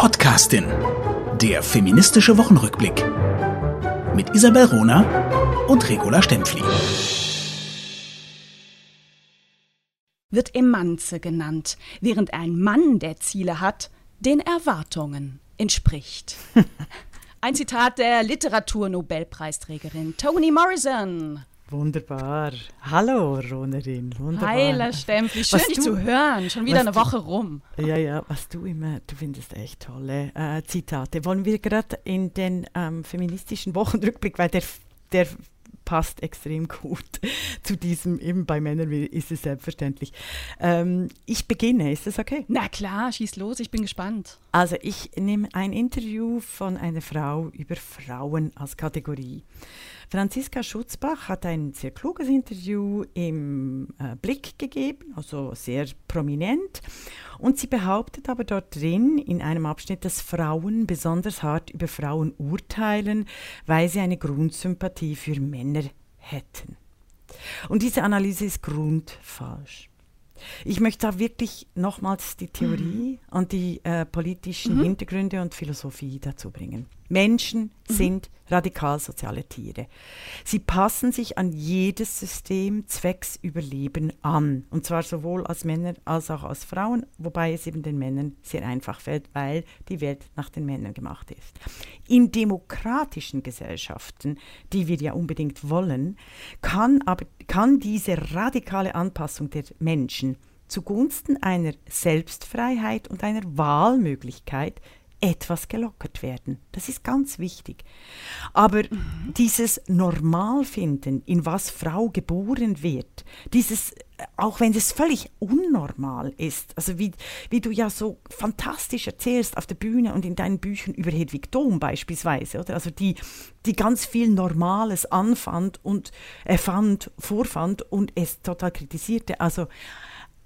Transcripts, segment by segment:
Podcastin. Der feministische Wochenrückblick. Mit Isabel Rona und Regula Stempfli. Wird Emanze genannt, während ein Mann, der Ziele hat, den Erwartungen entspricht. Ein Zitat der Literaturnobelpreisträgerin Toni Morrison. Wunderbar. Hallo, Ronerin. Wunderbar. Heiler Stempel, schön dich zu hören. Schon wieder eine du, Woche rum. Ja, ja, was du immer, du findest echt tolle äh, Zitate. Wollen wir gerade in den ähm, feministischen Wochenrückblick, weil der, der passt extrem gut zu diesem, eben bei Männern ist es selbstverständlich. Ähm, ich beginne, ist das okay? Na klar, schieß los, ich bin gespannt. Also ich nehme ein Interview von einer Frau über Frauen als Kategorie. Franziska Schutzbach hat ein sehr kluges Interview im äh, Blick gegeben, also sehr prominent. Und sie behauptet aber dort drin in einem Abschnitt, dass Frauen besonders hart über Frauen urteilen, weil sie eine Grundsympathie für Männer hätten. Und diese Analyse ist grundfalsch. Ich möchte da wirklich nochmals die Theorie mhm. und die äh, politischen mhm. Hintergründe und Philosophie dazu bringen. Menschen mhm. sind radikal soziale Tiere. Sie passen sich an jedes System zwecks Überleben an. Und zwar sowohl als Männer als auch als Frauen, wobei es eben den Männern sehr einfach fällt, weil die Welt nach den Männern gemacht ist. In demokratischen Gesellschaften, die wir ja unbedingt wollen, kann, aber, kann diese radikale Anpassung der Menschen zugunsten einer Selbstfreiheit und einer Wahlmöglichkeit etwas gelockert werden. Das ist ganz wichtig. Aber mhm. dieses Normalfinden, in was Frau geboren wird, dieses, auch wenn es völlig unnormal ist, also wie, wie du ja so fantastisch erzählst auf der Bühne und in deinen Büchern über Hedwig Dom beispielsweise, oder? Also die, die ganz viel Normales anfand und erfand, vorfand und es total kritisierte. Also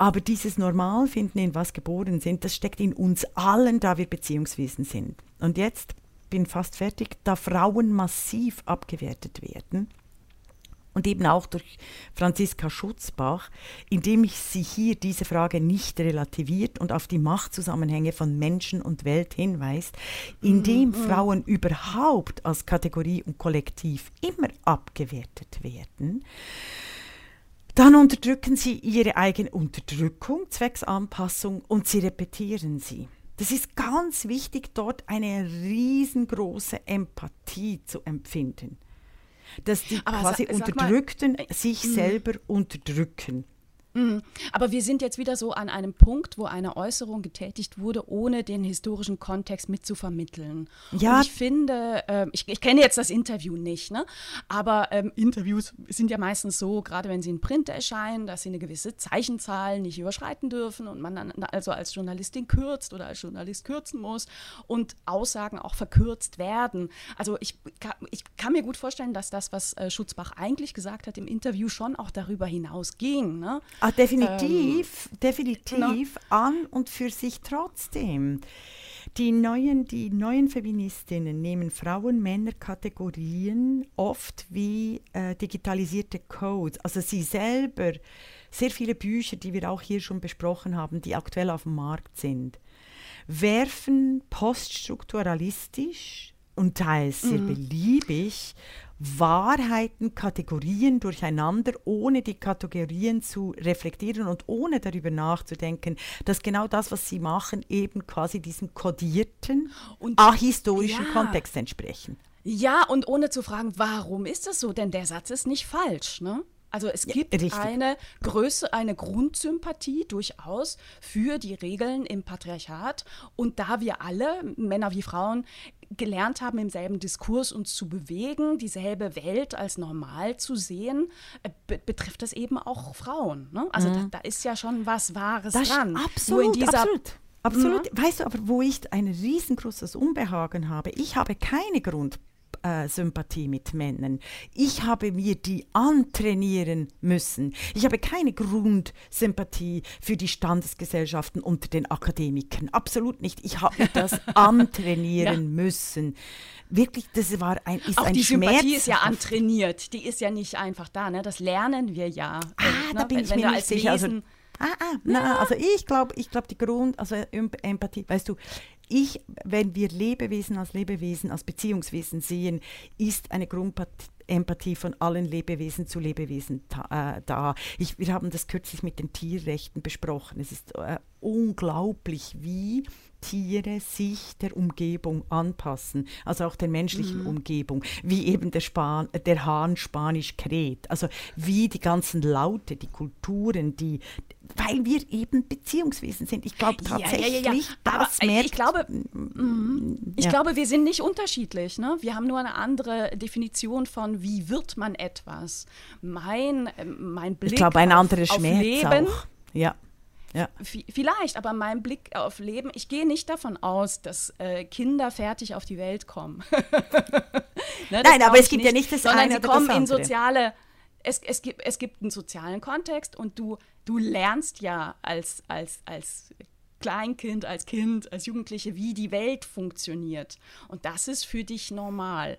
aber dieses Normalfinden, in was geboren sind, das steckt in uns allen, da wir Beziehungswesen sind. Und jetzt bin fast fertig, da Frauen massiv abgewertet werden und eben auch durch Franziska Schutzbach, indem ich sie hier diese Frage nicht relativiert und auf die Machtzusammenhänge von Menschen und Welt hinweist, indem mhm. Frauen überhaupt als Kategorie und Kollektiv immer abgewertet werden. Dann unterdrücken sie ihre eigene Unterdrückung, zwecks Anpassung und sie repetieren sie. Das ist ganz wichtig, dort eine riesengroße Empathie zu empfinden. Dass die Aber quasi sag Unterdrückten mal, äh, sich mhm. selber unterdrücken. Mhm. Aber wir sind jetzt wieder so an einem Punkt, wo eine Äußerung getätigt wurde, ohne den historischen Kontext mitzuvermitteln. Ja. Und ich finde, äh, ich, ich, kenne jetzt das Interview nicht, ne? aber ähm, Interviews sind ja meistens so, gerade wenn sie in Print erscheinen, dass sie eine gewisse Zeichenzahl nicht überschreiten dürfen und man dann also als Journalistin kürzt oder als Journalist kürzen muss und Aussagen auch verkürzt werden. Also ich, ich kann mir gut vorstellen, dass das, was äh, Schutzbach eigentlich gesagt hat im Interview, schon auch darüber hinaus ging. Ne? Ah, definitiv, ähm, definitiv no. an und für sich trotzdem. Die neuen, die neuen Feministinnen nehmen Frauen-Männer-Kategorien oft wie äh, digitalisierte Codes. Also sie selber, sehr viele Bücher, die wir auch hier schon besprochen haben, die aktuell auf dem Markt sind, werfen poststrukturalistisch und teils sehr mhm. beliebig Wahrheiten, Kategorien durcheinander, ohne die Kategorien zu reflektieren und ohne darüber nachzudenken, dass genau das, was sie machen, eben quasi diesem kodierten, und ahistorischen ja. Kontext entsprechen. Ja, und ohne zu fragen, warum ist das so? Denn der Satz ist nicht falsch, ne? Also es gibt ja, eine Größe, eine Grundsympathie durchaus für die Regeln im Patriarchat. Und da wir alle, Männer wie Frauen, gelernt haben, im selben Diskurs uns zu bewegen, dieselbe Welt als normal zu sehen, äh, be betrifft das eben auch Frauen. Ne? Also mhm. da, da, ist ja schon was Wahres das dran. Absolut, absolut. Absolut. Mhm. Weißt du aber, wo ich ein riesengroßes Unbehagen habe? Ich habe keine Grund äh, Sympathie mit Männern. Ich habe mir die antrainieren müssen. Ich habe keine Grundsympathie für die Standesgesellschaften unter den Akademikern. Absolut nicht. Ich habe mir das antrainieren ja. müssen. Wirklich, das war ein, ist Auch ein die Schmerz. Sympathie ist ja antrainiert. Die ist ja nicht einfach da. Ne? Das lernen wir ja. Ah, ne? da bin ich wenn mir nicht sicher. Also, Ah, ah, na, also ich glaube, ich glaube die Grund, also Empathie, weißt du, ich, wenn wir Lebewesen als Lebewesen, als Beziehungswesen sehen, ist eine Grundempathie von allen Lebewesen zu Lebewesen äh, da. Ich, wir haben das kürzlich mit den Tierrechten besprochen. Es ist äh, unglaublich, wie Tiere sich der Umgebung anpassen, also auch der menschlichen mhm. Umgebung, wie eben der, Span der Hahn Spanisch kräht, also wie die ganzen Laute, die Kulturen, die, weil wir eben Beziehungswesen sind. Ich glaube tatsächlich, ja, ja, ja, das Aber ich glaube, ich glaube, wir sind nicht unterschiedlich. Ne? Wir haben nur eine andere Definition von, wie wird man etwas. Mein, äh, mein Blick ich glaube, ein anderer Schmerz Leben, auch. Ja. Ja. Vielleicht, aber mein Blick auf Leben, ich gehe nicht davon aus, dass äh, Kinder fertig auf die Welt kommen. ne, Nein, aber es gibt nicht, ja nicht das sondern eine sie kommen in soziale, es, es, gibt, es gibt einen sozialen Kontext und du, du lernst ja als, als, als Kleinkind, als Kind, als Jugendliche, wie die Welt funktioniert. Und das ist für dich normal.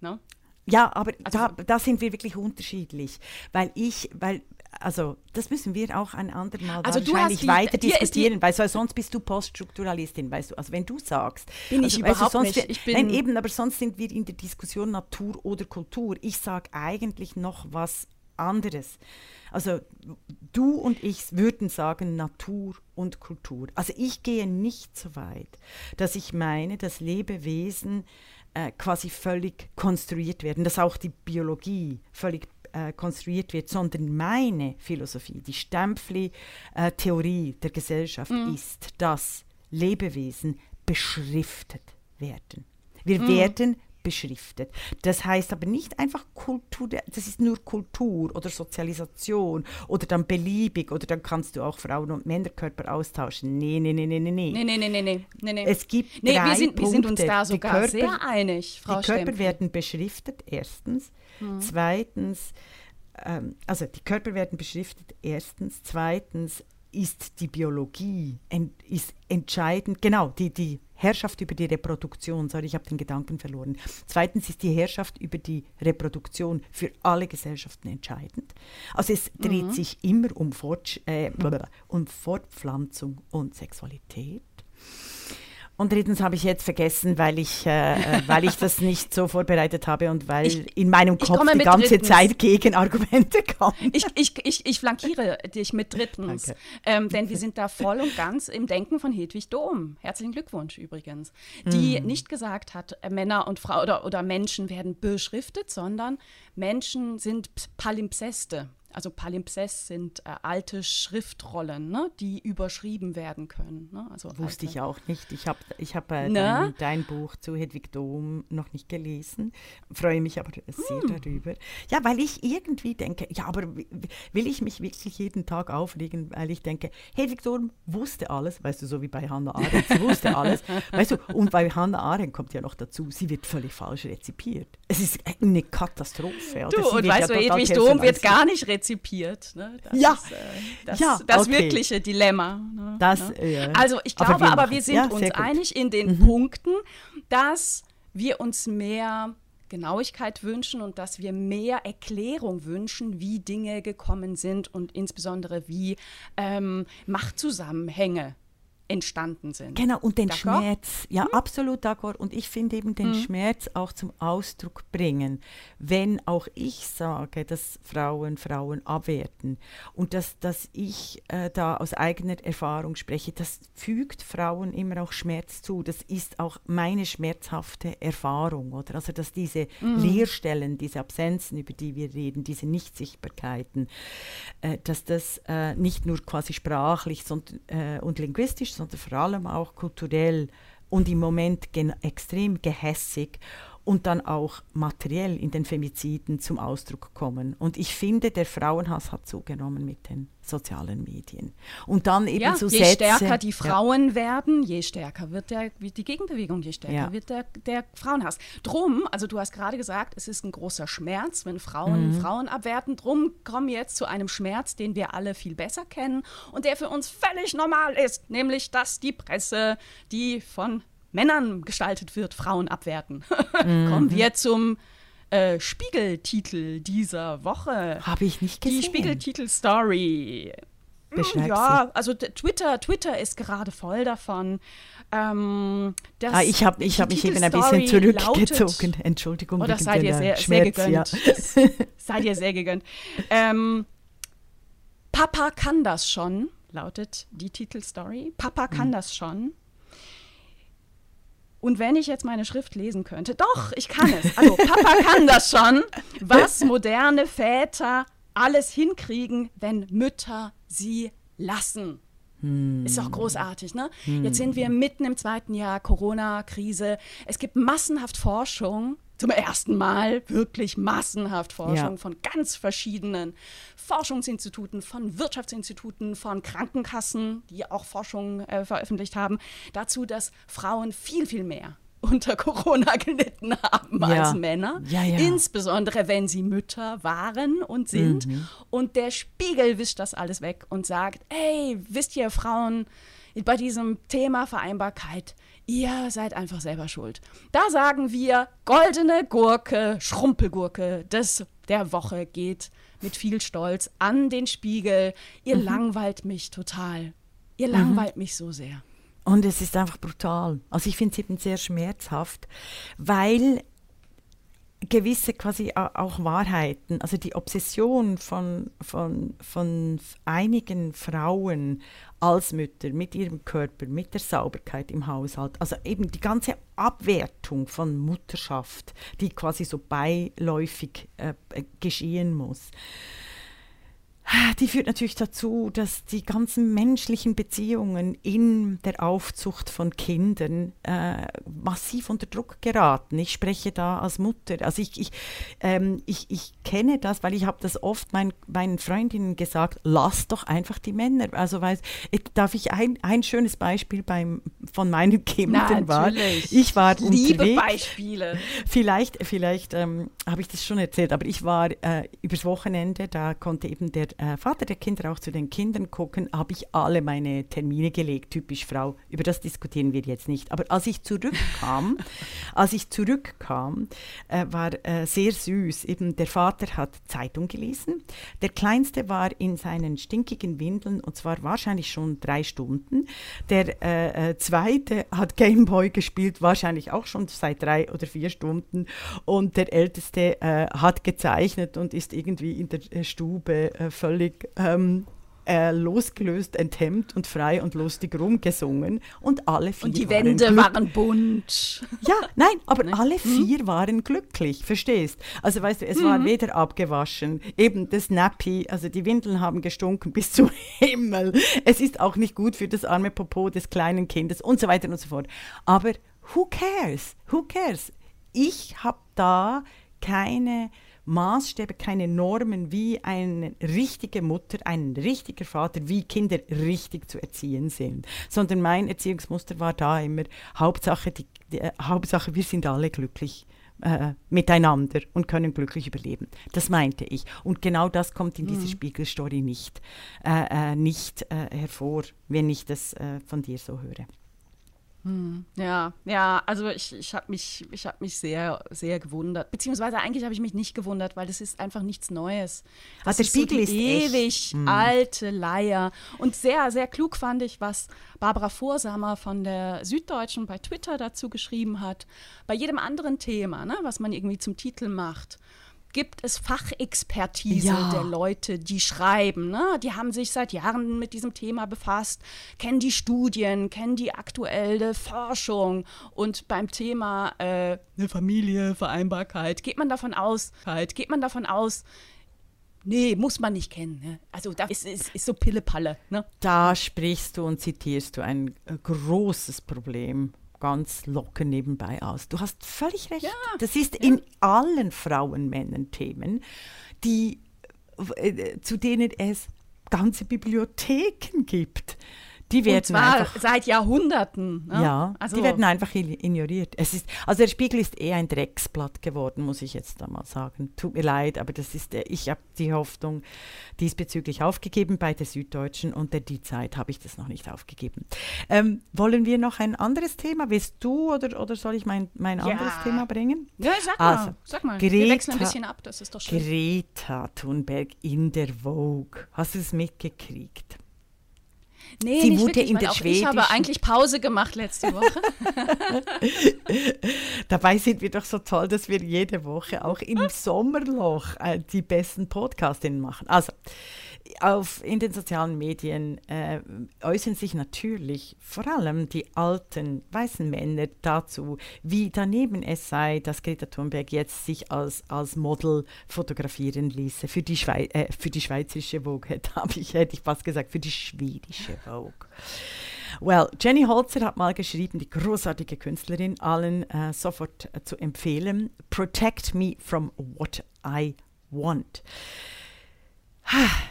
Ne? Ja, aber also, da, da sind wir wirklich unterschiedlich, weil ich, weil also das müssen wir auch ein andermal also wahrscheinlich die, weiter diskutieren, weil sonst bist du Poststrukturalistin, weißt du. Also wenn du sagst, bin also, ich überhaupt weißt du, nicht. Ich bin nein, eben, aber sonst sind wir in der Diskussion Natur oder Kultur. Ich sage eigentlich noch was anderes. Also du und ich würden sagen Natur und Kultur. Also ich gehe nicht so weit, dass ich meine, dass Lebewesen äh, quasi völlig konstruiert werden, dass auch die Biologie völlig äh, konstruiert wird, sondern meine Philosophie, die Stempfli-Theorie der Gesellschaft mhm. ist, dass Lebewesen beschriftet werden. Wir mhm. werden beschriftet. Das heißt aber nicht einfach Kultur, das ist nur Kultur oder Sozialisation oder dann beliebig oder dann kannst du auch Frauen- und Männerkörper austauschen. Nee, nee, nee, nee, nee. Nee, nee, nee, nee, nee. nee. Es gibt nee, drei wir sind, Punkte. wir sind uns da sogar Körper, sehr einig, Frau Die Körper Stempel. werden beschriftet, erstens. Mhm. Zweitens, ähm, also die Körper werden beschriftet, erstens. Zweitens ist die Biologie en, ist entscheidend, genau, die, die Herrschaft über die Reproduktion, sorry, ich habe den Gedanken verloren. Zweitens ist die Herrschaft über die Reproduktion für alle Gesellschaften entscheidend. Also es dreht mhm. sich immer um, Fort, äh, um Fortpflanzung und Sexualität. Und drittens habe ich jetzt vergessen, weil ich, äh, äh, weil ich das nicht so vorbereitet habe und weil ich, in meinem Kopf die ganze drittens. Zeit Gegenargumente kommen. Ich, ich, ich, ich flankiere dich mit drittens, ähm, denn wir sind da voll und ganz im Denken von Hedwig Dom. Herzlichen Glückwunsch übrigens. Die hm. nicht gesagt hat, äh, Männer und Frauen oder, oder Menschen werden beschriftet, sondern Menschen sind Palimpseste. Also Palimpsest sind äh, alte Schriftrollen, ne, die überschrieben werden können. Ne? Also Wusste ich auch nicht. Ich habe ich hab, äh, ne? dein, dein, Buch zu Hedwig Dom noch nicht gelesen, freue mich aber sehr hm. darüber. Ja, weil ich irgendwie denke, ja, aber will ich mich wirklich jeden Tag aufregen, weil ich denke, Hedwig Dom wusste alles, weißt du, so wie bei Hannah Arendt, sie wusste alles. weißt du, und bei Hannah Arendt kommt ja noch dazu, sie wird völlig falsch rezipiert. Es ist eine Katastrophe. Du, und weißt ja du, Hedwig Dom wird gar nicht rezipiert rezipiert. Ne? Das ja. ist äh, das, ja, das okay. wirkliche Dilemma. Ne? Das, ne? Ja. Also ich glaube aber, wir, aber wir sind ja, uns einig in den mhm. Punkten, dass wir uns mehr Genauigkeit wünschen und dass wir mehr Erklärung wünschen, wie Dinge gekommen sind und insbesondere wie ähm, Machtzusammenhänge entstanden sind. Genau, und den Schmerz, ja, hm? absolut d'accord. Und ich finde eben den hm. Schmerz auch zum Ausdruck bringen, wenn auch ich sage, dass Frauen Frauen abwerten und dass, dass ich äh, da aus eigener Erfahrung spreche, das fügt Frauen immer auch Schmerz zu. Das ist auch meine schmerzhafte Erfahrung, oder? Also, dass diese mhm. Leerstellen, diese Absenzen, über die wir reden, diese Nichtsichtbarkeiten, äh, dass das äh, nicht nur quasi sprachlich sondern, äh, und linguistisch, sondern vor allem auch kulturell und im Moment extrem gehässig und dann auch materiell in den Femiziden zum Ausdruck kommen. Und ich finde, der Frauenhass hat zugenommen mit den sozialen Medien. Und dann eben ja, so je Sätze, stärker die Frauen ja. werden, je stärker wird der, die Gegenbewegung, je stärker ja. wird der, der Frauenhass. Drum, also du hast gerade gesagt, es ist ein großer Schmerz, wenn Frauen mhm. Frauen abwerten. Drum kommen wir jetzt zu einem Schmerz, den wir alle viel besser kennen und der für uns völlig normal ist, nämlich dass die Presse, die von Männern gestaltet wird, Frauen abwerten. Mhm. Kommen wir zum äh, Spiegeltitel dieser Woche. Habe ich nicht gesehen. Die Spiegeltitel-Story. Beschreib ja, sie. also Twitter, Twitter ist gerade voll davon. Ähm, ah, ich habe ich hab mich eben ein bisschen zurückgezogen. Lautet, Entschuldigung. Oh, das sei dir sehr, sehr gegönnt. Ja. sei dir sehr gegönnt. Ähm, Papa kann das schon, lautet die Titelstory. Papa kann hm. das schon. Und wenn ich jetzt meine Schrift lesen könnte, doch, ich kann es. Also Papa kann das schon, was moderne Väter alles hinkriegen, wenn Mütter sie lassen. Hm. Ist doch großartig, ne? Hm. Jetzt sind wir mitten im zweiten Jahr Corona-Krise. Es gibt massenhaft Forschung, zum ersten Mal wirklich massenhaft Forschung ja. von ganz verschiedenen Forschungsinstituten, von Wirtschaftsinstituten, von Krankenkassen, die auch Forschung äh, veröffentlicht haben, dazu, dass Frauen viel, viel mehr unter Corona gelitten haben ja. als Männer, ja, ja. insbesondere wenn sie Mütter waren und sind. Mhm. Und der Spiegel wischt das alles weg und sagt, hey, wisst ihr Frauen, bei diesem Thema Vereinbarkeit, ihr seid einfach selber schuld. Da sagen wir, goldene Gurke, Schrumpelgurke des, der Woche geht mit viel Stolz an den Spiegel. Ihr mhm. langweilt mich total. Ihr mhm. langweilt mich so sehr. Und es ist einfach brutal. Also ich finde es eben sehr schmerzhaft, weil gewisse quasi auch Wahrheiten, also die Obsession von, von, von einigen Frauen als Mütter mit ihrem Körper, mit der Sauberkeit im Haushalt, also eben die ganze Abwertung von Mutterschaft, die quasi so beiläufig äh, geschehen muss die führt natürlich dazu, dass die ganzen menschlichen Beziehungen in der Aufzucht von Kindern äh, massiv unter Druck geraten. Ich spreche da als Mutter. Also ich, ich, ähm, ich, ich kenne das, weil ich habe das oft mein, meinen Freundinnen gesagt, lass doch einfach die Männer. Also weiß, darf ich ein, ein schönes Beispiel beim, von meinen Kindern war. Ich war liebe unterwegs. Beispiele. Vielleicht, vielleicht ähm, habe ich das schon erzählt, aber ich war äh, übers Wochenende, da konnte eben der äh, Vater der Kinder auch zu den Kindern gucken, habe ich alle meine Termine gelegt, typisch Frau. Über das diskutieren wir jetzt nicht. Aber als ich zurückkam, als ich zurückkam, äh, war äh, sehr süß. Eben der Vater hat Zeitung gelesen. Der Kleinste war in seinen stinkigen Windeln und zwar wahrscheinlich schon drei Stunden. Der äh, äh Zweite hat Gameboy gespielt, wahrscheinlich auch schon seit drei oder vier Stunden. Und der Älteste äh, hat gezeichnet und ist irgendwie in der äh, Stube völlig völlig ähm, äh, losgelöst, enthemmt und frei und lustig rumgesungen und alle vier Und die Wände waren, waren bunt. Ja, nein, aber ne? alle hm? vier mhm. waren glücklich, verstehst? Also weißt du, es mhm. war weder abgewaschen, eben das Nappy, also die Windeln haben gestunken bis zum Himmel. Es ist auch nicht gut für das arme Popo des kleinen Kindes und so weiter und so fort. Aber who cares? Who cares? Ich habe da keine Maßstäbe, keine Normen, wie eine richtige Mutter, ein richtiger Vater, wie Kinder richtig zu erziehen sind, sondern mein Erziehungsmuster war da immer Hauptsache, die, die äh, Hauptsache wir sind alle glücklich äh, miteinander und können glücklich überleben. Das meinte ich. Und genau das kommt in mhm. dieser Spiegelstory nicht, äh, äh, nicht äh, hervor, wenn ich das äh, von dir so höre. Hm, ja, ja, also ich, ich habe mich, hab mich sehr, sehr gewundert. Beziehungsweise eigentlich habe ich mich nicht gewundert, weil das ist einfach nichts Neues. Das der Spiegel so ist ewig hm. alte Leier. Und sehr, sehr klug fand ich, was Barbara Vorsamer von der Süddeutschen bei Twitter dazu geschrieben hat. Bei jedem anderen Thema, ne, was man irgendwie zum Titel macht gibt es Fachexpertise ja. der Leute, die schreiben. Ne? Die haben sich seit Jahren mit diesem Thema befasst, kennen die Studien, kennen die aktuelle Forschung. Und beim Thema äh, Familie, Vereinbarkeit, geht man davon aus, halt, geht man davon aus, Nee, muss man nicht kennen. Ne? Also da ist, ist, ist so Pille-Palle. Ne? Da sprichst du und zitierst du ein äh, großes Problem ganz locker nebenbei aus. Du hast völlig recht. Ja, das ist ja. in allen Frauen-Männern-Themen, die, äh, zu denen es ganze Bibliotheken gibt. Die werden Und zwar einfach, seit Jahrhunderten. Ne? Ja, also, die werden einfach ignoriert. Es ist, also der Spiegel ist eher ein Drecksblatt geworden, muss ich jetzt da mal sagen. Tut mir leid, aber das ist, äh, ich habe die Hoffnung diesbezüglich aufgegeben bei der Süddeutschen und der Die Zeit habe ich das noch nicht aufgegeben. Ähm, wollen wir noch ein anderes Thema? Willst du oder, oder soll ich mein, mein ja. anderes Thema bringen? Ja, sag mal. Also, sag mal. Greta, wir wechseln ein bisschen ab, das ist doch schön. Greta Thunberg in der Vogue. Hast du es mitgekriegt? Nee, sie wirklich, in der schwedischen. Ich habe eigentlich Pause gemacht letzte Woche. Dabei sind wir doch so toll, dass wir jede Woche auch im Sommerloch äh, die besten Podcastinnen machen. Also, auf, in den sozialen Medien äh, äußern sich natürlich vor allem die alten weißen Männer dazu, wie daneben es sei, dass Greta Thunberg jetzt sich als, als Model fotografieren ließe für die, Schwei äh, für die schweizerische Vogue, habe ich, hätte ich fast gesagt, für die schwedische Vogue. Well, Jenny Holzer hat mal geschrieben, die großartige Künstlerin, allen äh, sofort äh, zu empfehlen, Protect me from what I want.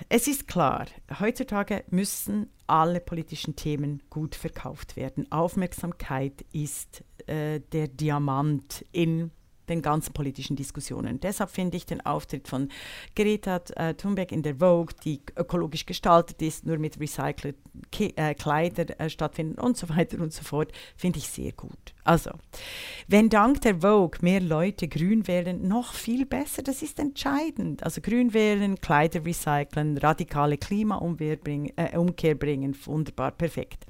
Es ist klar, heutzutage müssen alle politischen Themen gut verkauft werden. Aufmerksamkeit ist äh, der Diamant in den ganzen politischen Diskussionen. Deshalb finde ich den Auftritt von Greta äh, Thunberg in der Vogue, die ökologisch gestaltet ist, nur mit recycelten äh, Kleidern äh, stattfinden und so weiter und so fort, finde ich sehr gut. Also, wenn dank der Vogue mehr Leute grün wählen, noch viel besser, das ist entscheidend. Also grün wählen, Kleider recyceln, radikale Klimaumkehr äh, bringen, wunderbar, perfekt.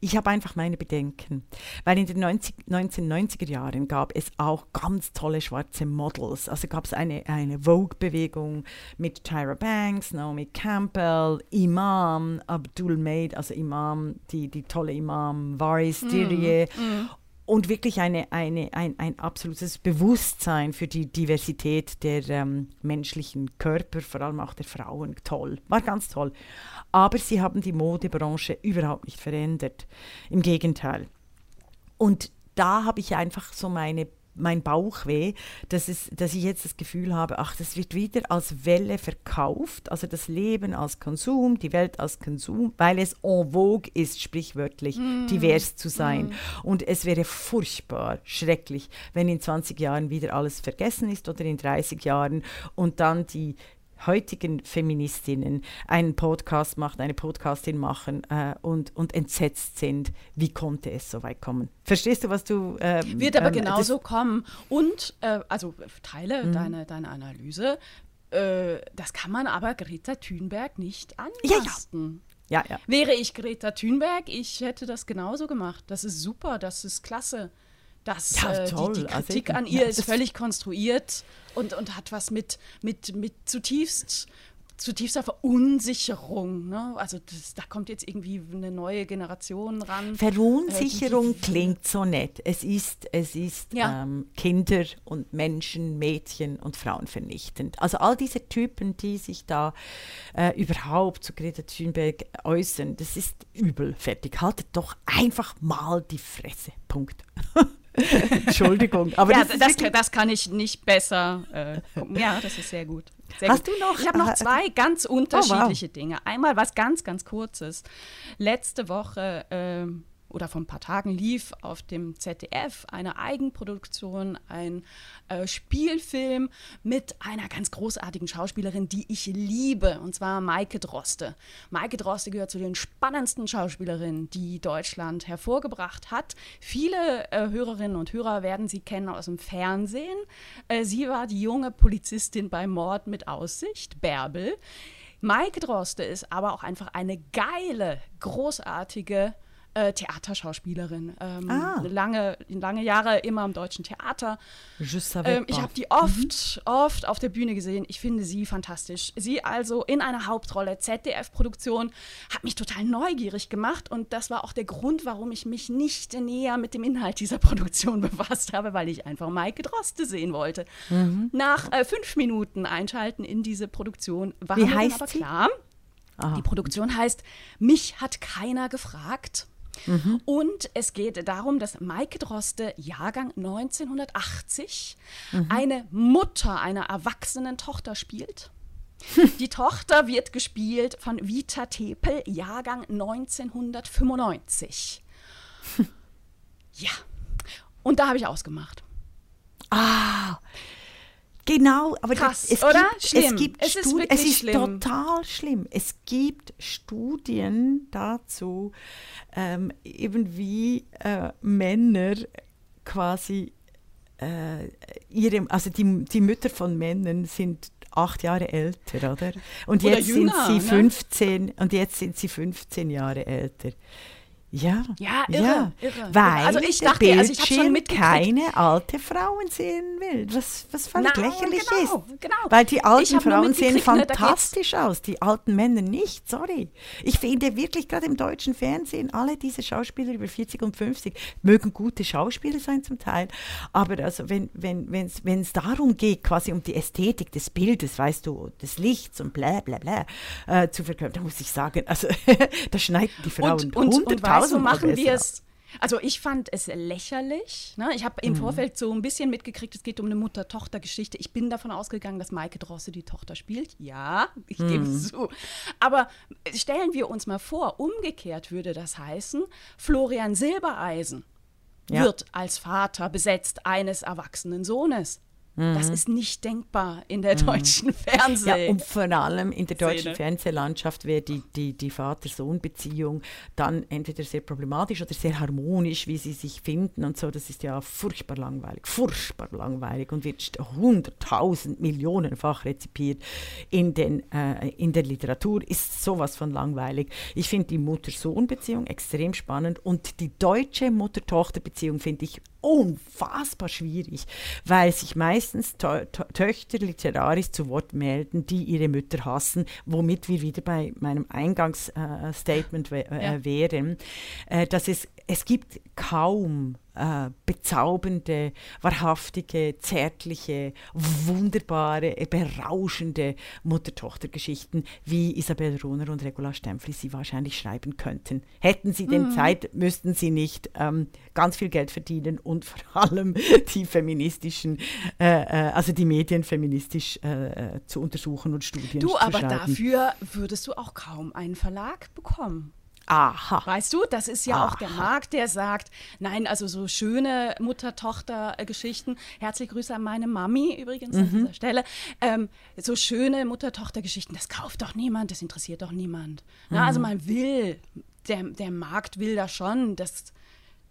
Ich habe einfach meine Bedenken, weil in den 90, 1990er Jahren gab es auch ganz tolle schwarze Models. Also gab es eine, eine Vogue-Bewegung mit Tyra Banks, Naomi Campbell, Imam, Abdul Maid, also Imam, die, die tolle Imam, Varis Dirye. Mm, mm und wirklich eine, eine, ein, ein absolutes Bewusstsein für die Diversität der ähm, menschlichen Körper, vor allem auch der Frauen. Toll, war ganz toll. Aber sie haben die Modebranche überhaupt nicht verändert. Im Gegenteil. Und da habe ich einfach so meine mein Bauchweh, dass, es, dass ich jetzt das Gefühl habe, ach, das wird wieder als Welle verkauft, also das Leben als Konsum, die Welt als Konsum, weil es en vogue ist, sprichwörtlich mm. divers zu sein. Mm. Und es wäre furchtbar schrecklich, wenn in 20 Jahren wieder alles vergessen ist oder in 30 Jahren und dann die heutigen Feministinnen einen Podcast machen, eine Podcastin machen äh, und, und entsetzt sind, wie konnte es so weit kommen? Verstehst du, was du... Ähm, Wird aber ähm, genauso kommen. Und, äh, also teile mhm. deine, deine Analyse, äh, das kann man aber Greta Thunberg nicht anlasten. Ja, ja. ja, ja. Wäre ich Greta Thunberg, ich hätte das genauso gemacht. Das ist super, das ist klasse. Das, ja, äh, die, die, Kritik also, an ihr ja, ist völlig konstruiert und, und hat was mit, mit, mit zutiefst zutiefster Verunsicherung. Ne? Also das, da kommt jetzt irgendwie eine neue Generation ran. Verunsicherung äh, klingt so nett. Es ist, es ist ja. ähm, Kinder und Menschen, Mädchen und Frauen vernichtend. Also all diese Typen, die sich da äh, überhaupt zu Greta Thunberg äußern, das ist übel. Fertig. Haltet doch einfach mal die Fresse. Punkt. Entschuldigung. Aber ja, das, das, das, kann ich nicht besser. Äh, ja, das ist sehr gut. Sehr Hast gut. du noch? Ich habe noch zwei ganz unterschiedliche oh, wow. Dinge. Einmal was ganz, ganz Kurzes. Letzte Woche. Äh, oder vor ein paar Tagen lief auf dem ZDF eine Eigenproduktion, ein äh, Spielfilm mit einer ganz großartigen Schauspielerin, die ich liebe, und zwar Maike Droste. Maike Droste gehört zu den spannendsten Schauspielerinnen, die Deutschland hervorgebracht hat. Viele äh, Hörerinnen und Hörer werden sie kennen aus dem Fernsehen. Äh, sie war die junge Polizistin bei Mord mit Aussicht, Bärbel. Maike Droste ist aber auch einfach eine geile, großartige äh, Theaterschauspielerin. Ähm, ah. lange, lange Jahre immer im deutschen Theater. Ähm, ich habe die oft, mhm. oft auf der Bühne gesehen. Ich finde sie fantastisch. Sie also in einer Hauptrolle, ZDF-Produktion, hat mich total neugierig gemacht und das war auch der Grund, warum ich mich nicht näher mit dem Inhalt dieser Produktion befasst habe, weil ich einfach Maike Droste sehen wollte. Mhm. Nach äh, fünf Minuten Einschalten in diese Produktion war Wie mir aber sie? klar, Aha. Die Produktion heißt Mich hat keiner gefragt. Mhm. Und es geht darum, dass Maike Droste, Jahrgang 1980, mhm. eine Mutter einer erwachsenen Tochter spielt. Die Tochter wird gespielt von Vita Tepel, Jahrgang 1995. Ja. Und da habe ich ausgemacht. Ah, Genau, aber Krass, es, oder? Gibt, schlimm. es gibt es Studien, ist, es ist schlimm. total schlimm. Es gibt Studien dazu, ähm, eben wie äh, Männer quasi äh, ihre, also die, die Mütter von Männern sind acht Jahre älter, oder? Und oder jetzt jünger, sind sie 15 ne? und jetzt sind sie 15 Jahre älter. Ja, ja, irre, ja. irre. Weil also ich dachte, der also ich schon keine alte Frauen sehen will, was, was völlig Na, lächerlich genau, ist. Genau. Weil die alten Frauen sehen ne, fantastisch aus, die alten Männer nicht, sorry. Ich finde wirklich gerade im deutschen Fernsehen, alle diese Schauspieler über 40 und 50 mögen gute Schauspieler sein zum Teil, aber also wenn es wenn, wenn, darum geht, quasi um die Ästhetik des Bildes, weißt du, des Lichts und bla bla bla, äh, zu verkörpern, da muss ich sagen, also da schneiden die Frauen und, und, und so machen wir es. Also ich fand es lächerlich. Ne? Ich habe im mhm. Vorfeld so ein bisschen mitgekriegt, es geht um eine Mutter-Tochter-Geschichte. Ich bin davon ausgegangen, dass Maike Drosse die Tochter spielt. Ja, ich mhm. gebe es zu. Aber stellen wir uns mal vor, umgekehrt würde das heißen, Florian Silbereisen ja. wird als Vater besetzt eines erwachsenen Sohnes. Das mhm. ist nicht denkbar in der mhm. deutschen Fernseh. Ja, und vor allem in der deutschen Szene. Fernsehlandschaft wäre die, die, die Vater-Sohn-Beziehung dann entweder sehr problematisch oder sehr harmonisch, wie sie sich finden und so. Das ist ja furchtbar langweilig, furchtbar langweilig und wird hunderttausend Millionenfach rezipiert in, den, äh, in der Literatur. Ist sowas von langweilig. Ich finde die Mutter-Sohn-Beziehung extrem spannend und die deutsche Mutter-Tochter-Beziehung finde ich unfassbar schwierig, weil sich meistens Töchter literarisch zu Wort melden, die ihre Mütter hassen, womit wir wieder bei meinem Eingangsstatement äh, äh, wären, äh, dass es, es gibt kaum äh, bezaubernde, wahrhaftige, zärtliche, wunderbare, berauschende Mutter-Tochter-Geschichten, wie Isabel Rohner und Regula Stempfli sie wahrscheinlich schreiben könnten. Hätten sie denn mhm. Zeit, müssten sie nicht ähm, ganz viel Geld verdienen und vor allem die feministischen, äh, äh also die Medien feministisch äh, äh, zu untersuchen und Studien du, zu schreiben. Du, aber dafür würdest du auch kaum einen Verlag bekommen. Aha. Weißt du, das ist ja Aha. auch der Markt, der sagt, nein, also so schöne Mutter-Tochter-Geschichten. Herzliche Grüße an meine Mami übrigens mhm. an dieser Stelle. Ähm, so schöne Mutter-Tochter-Geschichten, das kauft doch niemand, das interessiert doch niemand. Mhm. Na, also man will, der, der Markt will da schon, dass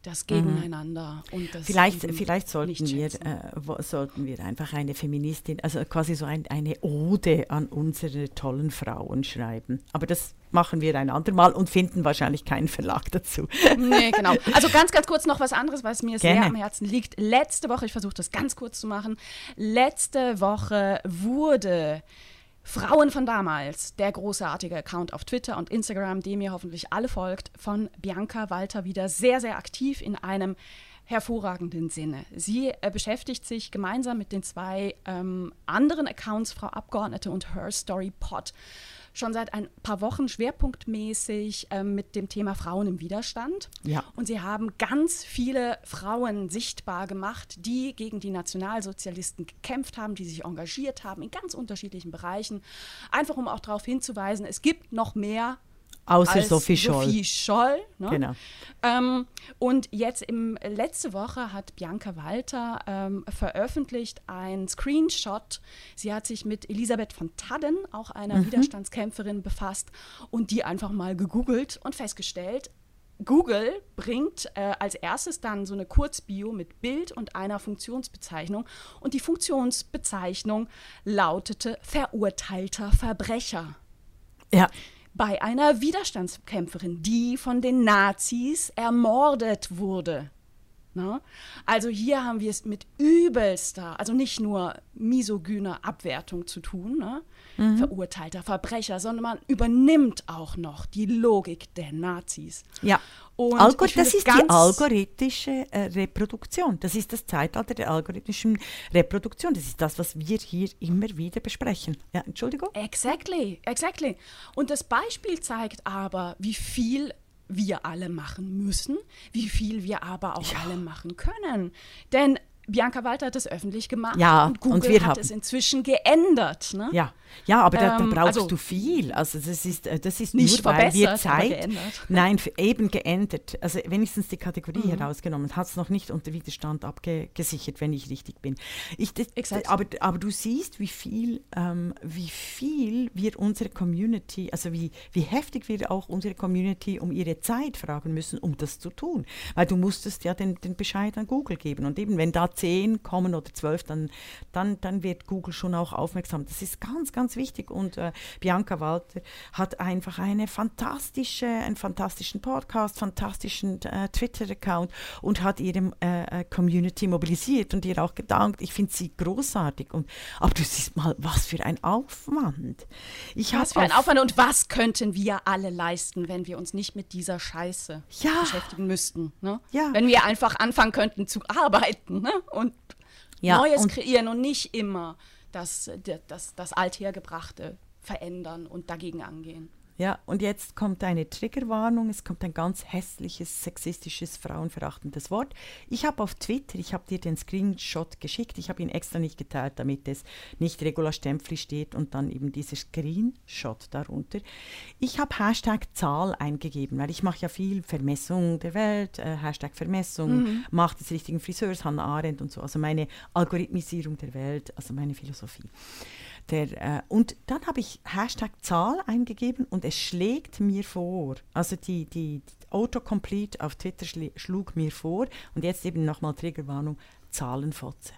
das mhm. Gegeneinander. Mhm. Und das vielleicht vielleicht sollten, wir, äh, sollten wir einfach eine Feministin, also quasi so ein, eine Ode an unsere tollen Frauen schreiben. Aber das machen wir ein andermal und finden wahrscheinlich keinen Verlag dazu. Nee, genau. Also ganz, ganz kurz noch was anderes, was mir Gerne. sehr am Herzen liegt. Letzte Woche, ich versuche das ganz kurz zu machen, letzte Woche wurde Frauen von damals, der großartige Account auf Twitter und Instagram, dem ihr hoffentlich alle folgt, von Bianca Walter wieder sehr, sehr aktiv in einem hervorragenden Sinne. Sie äh, beschäftigt sich gemeinsam mit den zwei ähm, anderen Accounts, Frau Abgeordnete und Her Story Pod, schon seit ein paar Wochen schwerpunktmäßig ähm, mit dem Thema Frauen im Widerstand. Ja. Und sie haben ganz viele Frauen sichtbar gemacht, die gegen die Nationalsozialisten gekämpft haben, die sich engagiert haben in ganz unterschiedlichen Bereichen. Einfach um auch darauf hinzuweisen, es gibt noch mehr Außer Sophie Scholl. Sophie Scholl ne? Genau. Ähm, und jetzt im letzte Woche hat Bianca Walter ähm, veröffentlicht ein Screenshot. Sie hat sich mit Elisabeth von Tadden, auch einer mhm. Widerstandskämpferin, befasst und die einfach mal gegoogelt und festgestellt, Google bringt äh, als erstes dann so eine Kurzbio mit Bild und einer Funktionsbezeichnung. Und die Funktionsbezeichnung lautete verurteilter Verbrecher. Ja bei einer Widerstandskämpferin, die von den Nazis ermordet wurde. Na? Also hier haben wir es mit übelster, also nicht nur misogyner Abwertung zu tun, ne? mhm. verurteilter Verbrecher, sondern man übernimmt auch noch die Logik der Nazis. Ja. Und Algor das ist die algorithmische äh, Reproduktion. Das ist das Zeitalter der algorithmischen Reproduktion. Das ist das, was wir hier immer wieder besprechen. Ja, Entschuldigung? Exactly, exactly. Und das Beispiel zeigt aber, wie viel wir alle machen müssen, wie viel wir aber auch ja. alle machen können. Denn Bianca Walter hat es öffentlich gemacht ja, und Google und wir hat haben. es inzwischen geändert. Ne? Ja. ja, aber da, da ähm, brauchst also, du viel. Also das ist, äh, das ist nicht nur, weil wir Zeit... Nein, eben geändert. Also wenigstens die Kategorie mhm. herausgenommen. Hat es noch nicht unter Widerstand abgesichert, wenn ich richtig bin. Ich, das, aber, aber du siehst, wie viel, ähm, wie viel wir unsere Community, also wie, wie heftig wir auch unsere Community um ihre Zeit fragen müssen, um das zu tun. Weil du musstest ja den, den Bescheid an Google geben. Und eben, wenn da zehn kommen oder zwölf, dann, dann, dann wird Google schon auch aufmerksam. Das ist ganz, ganz wichtig. Und äh, Bianca Walter hat einfach eine fantastische, einen fantastischen Podcast, fantastischen äh, Twitter-Account und hat ihre äh, äh, Community mobilisiert und ihr auch gedankt. Ich finde sie großartig. Und, aber du siehst mal, was für ein Aufwand. Ich was für ein Aufwand und was könnten wir alle leisten, wenn wir uns nicht mit dieser Scheiße ja. beschäftigen müssten. Ne? Ja. Wenn wir einfach anfangen könnten zu arbeiten ne? Und ja, Neues und kreieren und nicht immer das, das, das Althergebrachte verändern und dagegen angehen. Ja, und jetzt kommt eine Triggerwarnung, es kommt ein ganz hässliches, sexistisches, frauenverachtendes Wort. Ich habe auf Twitter, ich habe dir den Screenshot geschickt, ich habe ihn extra nicht geteilt, damit es nicht Regula Stempfli steht und dann eben dieser Screenshot darunter. Ich habe Hashtag Zahl eingegeben, weil ich mache ja viel Vermessung der Welt, äh, Hashtag Vermessung, mhm. Macht des richtigen Friseurs, Hannah Arendt und so, also meine Algorithmisierung der Welt, also meine Philosophie. Der, äh, und dann habe ich Hashtag Zahl eingegeben und es schlägt mir vor, also die, die, die Autocomplete auf Twitter schlug mir vor und jetzt eben nochmal Triggerwarnung, Zahlenfotze.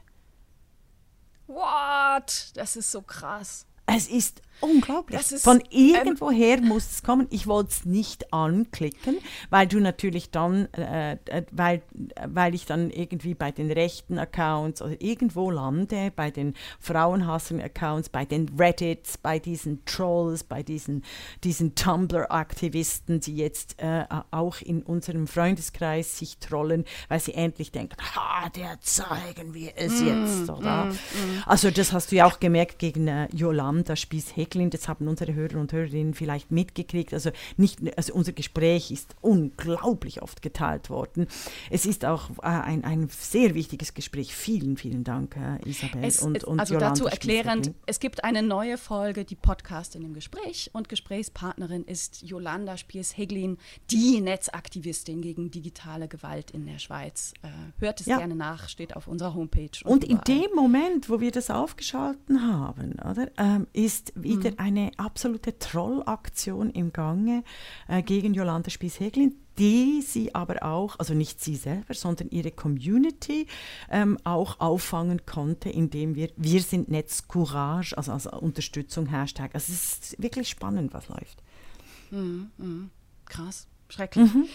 What? Das ist so krass. Es ist unglaublich. Ist, Von irgendwoher ähm, muss es kommen. Ich wollte es nicht anklicken, weil du natürlich dann, äh, äh, weil, weil ich dann irgendwie bei den rechten Accounts oder irgendwo lande, bei den Frauenhassern-Accounts, bei den Reddits, bei diesen Trolls, bei diesen, diesen Tumblr-Aktivisten, die jetzt äh, auch in unserem Freundeskreis sich trollen, weil sie endlich denken, ha, der zeigen wir es mm, jetzt, oder? Mm, mm. Also das hast du ja auch gemerkt gegen äh, Yolanda Amanda Spies-Häcklin, das haben unsere Hörer und Hörerinnen vielleicht mitgekriegt. Also, nicht, also unser Gespräch ist unglaublich oft geteilt worden. Es ist auch äh, ein, ein sehr wichtiges Gespräch. Vielen, vielen Dank, Isabel es, und, und Also Jolanda dazu erklärend, es gibt eine neue Folge, die Podcast in dem Gespräch und Gesprächspartnerin ist Jolanda Spies-Heglin, die Netzaktivistin gegen digitale Gewalt in der Schweiz. Äh, hört es ja. gerne nach, steht auf unserer Homepage. Und, und in dem Moment, wo wir das aufgeschalten haben, oder, ähm, ist wieder mhm. eine absolute Trollaktion im Gange äh, gegen Jolanda Spies-Heglin, die sie aber auch, also nicht sie selber, sondern ihre Community ähm, auch auffangen konnte, indem wir Wir sind Netz Courage, also als Unterstützung Hashtag. Also es ist wirklich spannend, was läuft. Mhm, mh. Krass, schrecklich. Mhm.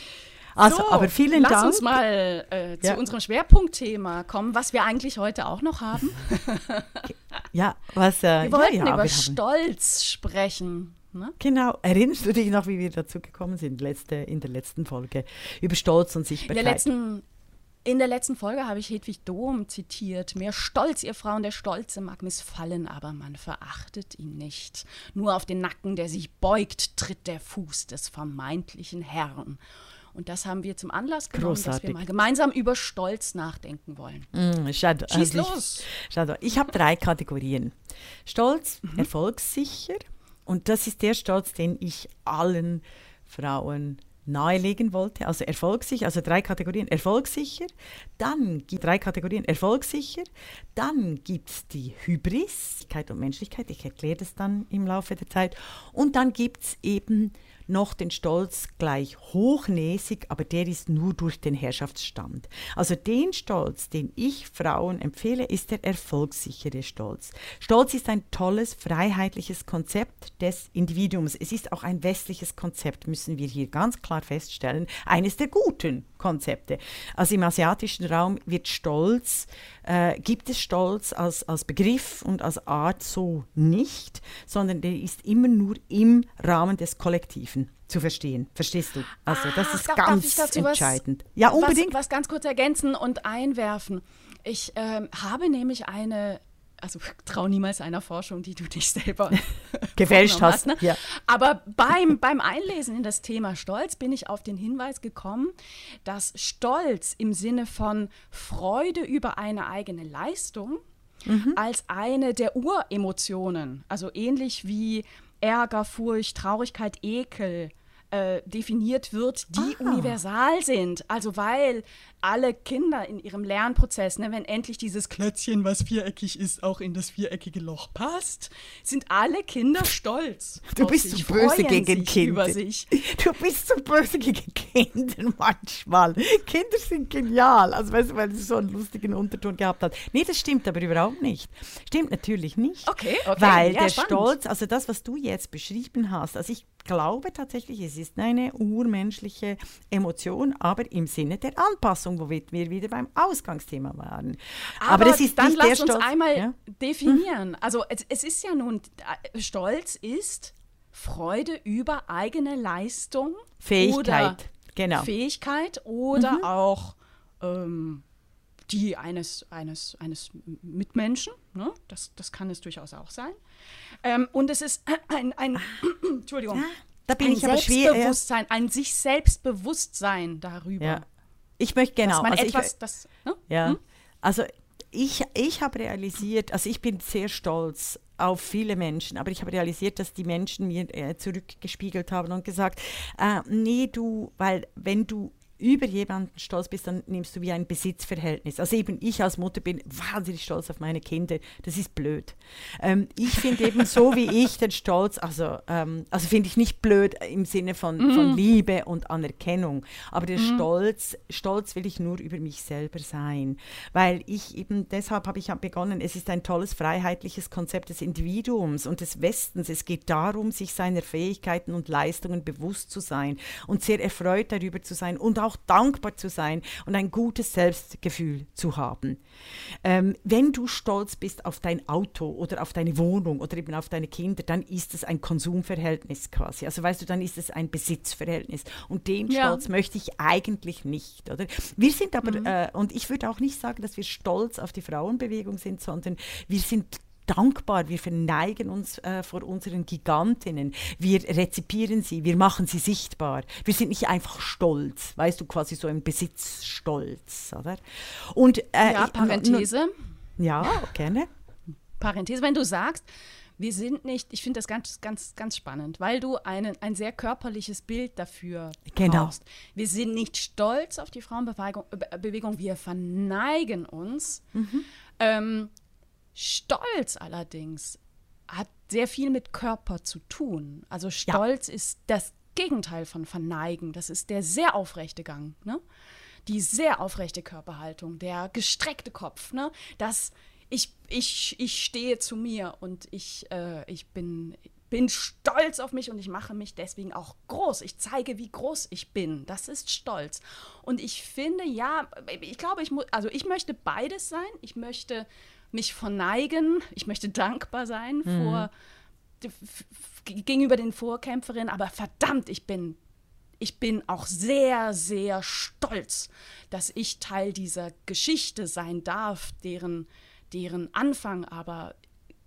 Also, so, aber vielen lass Dank. Lass uns mal äh, zu ja. unserem Schwerpunktthema kommen, was wir eigentlich heute auch noch haben. ja, was äh, wir wollten ja, ja, über wir Stolz sprechen. Ne? Genau. Erinnerst du dich noch, wie wir dazu gekommen sind, letzte, in der letzten Folge, über Stolz und Sichtbarkeit? In der letzten, in der letzten Folge habe ich Hedwig Dom zitiert. Mehr Stolz, ihr Frauen, der Stolze mag missfallen, aber man verachtet ihn nicht. Nur auf den Nacken, der sich beugt, tritt der Fuß des vermeintlichen Herrn. Und das haben wir zum Anlass genommen, Großartig. dass wir mal gemeinsam über Stolz nachdenken wollen. Mm, schade, Schieß also los! Ich, schade. ich habe drei Kategorien. Stolz, mhm. erfolgssicher. Und das ist der Stolz, den ich allen Frauen nahelegen wollte. Also erfolgssicher, also drei Kategorien. Erfolgssicher, dann gibt es drei Kategorien. Erfolgssicher, dann gibt es die Hybriskeit und Menschlichkeit. Ich erkläre das dann im Laufe der Zeit. Und dann gibt es eben noch den Stolz gleich hochnäsig, aber der ist nur durch den Herrschaftsstand. Also den Stolz, den ich Frauen empfehle, ist der erfolgssichere Stolz. Stolz ist ein tolles, freiheitliches Konzept des Individuums. Es ist auch ein westliches Konzept, müssen wir hier ganz klar feststellen, eines der guten Konzepte. Also im asiatischen Raum wird Stolz, äh, gibt es Stolz als, als Begriff und als Art so nicht, sondern der ist immer nur im Rahmen des Kollektiven zu verstehen. Verstehst du? Also das ah, ist darf, ganz entscheidend. Was, ja, unbedingt. Was, was, ganz kurz ergänzen und einwerfen. Ich ähm, habe nämlich eine also trau niemals einer Forschung, die du dich selber gefälscht hast. Ne? Ja. Aber beim, beim Einlesen in das Thema Stolz bin ich auf den Hinweis gekommen, dass Stolz im Sinne von Freude über eine eigene Leistung mhm. als eine der Uremotionen, also ähnlich wie Ärger, Furcht, Traurigkeit, Ekel, äh, definiert wird, die ah. universal sind. Also weil alle Kinder in ihrem Lernprozess, ne, wenn endlich dieses Klötzchen, was viereckig ist, auch in das viereckige Loch passt, sind alle Kinder stolz. Du bist so böse gegen Kinder. Du bist so böse gegen Kinder manchmal. Kinder sind genial. Also weißt du, weil sie so einen lustigen Unterton gehabt hat. Nee, das stimmt aber überhaupt nicht. Stimmt natürlich nicht. Okay, okay. Weil ja, der spannend. Stolz, also das, was du jetzt beschrieben hast, also ich glaube tatsächlich, es ist eine urmenschliche Emotion, aber im Sinne der Anpassung, wo wir wieder beim Ausgangsthema waren. Aber, aber das ist dann nicht lass uns Stolz. einmal ja? definieren. Mhm. Also es, es ist ja nun, äh, Stolz ist Freude über eigene Leistung, Fähigkeit, genau. Fähigkeit oder mhm. auch ähm, die eines, eines, eines Mitmenschen. Ne? Das, das kann es durchaus auch sein. Ähm, und es ist ein, ein Entschuldigung, ja, da bin ein ich aber Selbstbewusstsein, ein sich Selbstbewusstsein darüber. Ja. Ich möchte genau. Dass also etwas, ich, das, ne? Ja. Hm? Also ich, ich habe realisiert, also ich bin sehr stolz auf viele Menschen, aber ich habe realisiert, dass die Menschen mir äh, zurückgespiegelt haben und gesagt, äh, nee, du, weil wenn du über jemanden stolz bist, dann nimmst du wie ein Besitzverhältnis. Also eben ich als Mutter bin wahnsinnig stolz auf meine Kinder. Das ist blöd. Ähm, ich finde eben so wie ich den Stolz, also, ähm, also finde ich nicht blöd im Sinne von, mhm. von Liebe und Anerkennung, aber der mhm. Stolz, Stolz will ich nur über mich selber sein, weil ich eben, deshalb habe ich begonnen, es ist ein tolles freiheitliches Konzept des Individuums und des Westens. Es geht darum, sich seiner Fähigkeiten und Leistungen bewusst zu sein und sehr erfreut darüber zu sein und auch dankbar zu sein und ein gutes Selbstgefühl zu haben. Ähm, wenn du stolz bist auf dein Auto oder auf deine Wohnung oder eben auf deine Kinder, dann ist es ein Konsumverhältnis quasi. Also weißt du, dann ist es ein Besitzverhältnis. Und den ja. Stolz möchte ich eigentlich nicht. Oder? Wir sind aber, mhm. äh, und ich würde auch nicht sagen, dass wir stolz auf die Frauenbewegung sind, sondern wir sind dankbar, wir verneigen uns äh, vor unseren Gigantinnen, wir rezipieren sie, wir machen sie sichtbar. Wir sind nicht einfach stolz, weißt du, quasi so ein Besitzstolz, oder? Und, äh, ja, Parenthese. Ja, gerne. Parenthese, wenn du sagst, wir sind nicht, ich finde das ganz, ganz, ganz spannend, weil du einen, ein sehr körperliches Bild dafür genau. brauchst. Wir sind nicht stolz auf die Frauenbewegung, Bewegung, wir verneigen uns. Mhm. Ähm, Stolz allerdings hat sehr viel mit Körper zu tun. Also Stolz ja. ist das Gegenteil von Verneigen. Das ist der sehr aufrechte Gang, ne? Die sehr aufrechte Körperhaltung, der gestreckte Kopf, ne? Das ich, ich, ich stehe zu mir und ich, äh, ich bin, bin stolz auf mich und ich mache mich deswegen auch groß. Ich zeige, wie groß ich bin. Das ist Stolz. Und ich finde, ja, ich glaube, ich muss, also ich möchte beides sein. Ich möchte mich verneigen, ich möchte dankbar sein mhm. vor, gegenüber den Vorkämpferinnen, aber verdammt, ich bin, ich bin auch sehr, sehr stolz, dass ich Teil dieser Geschichte sein darf, deren, deren Anfang aber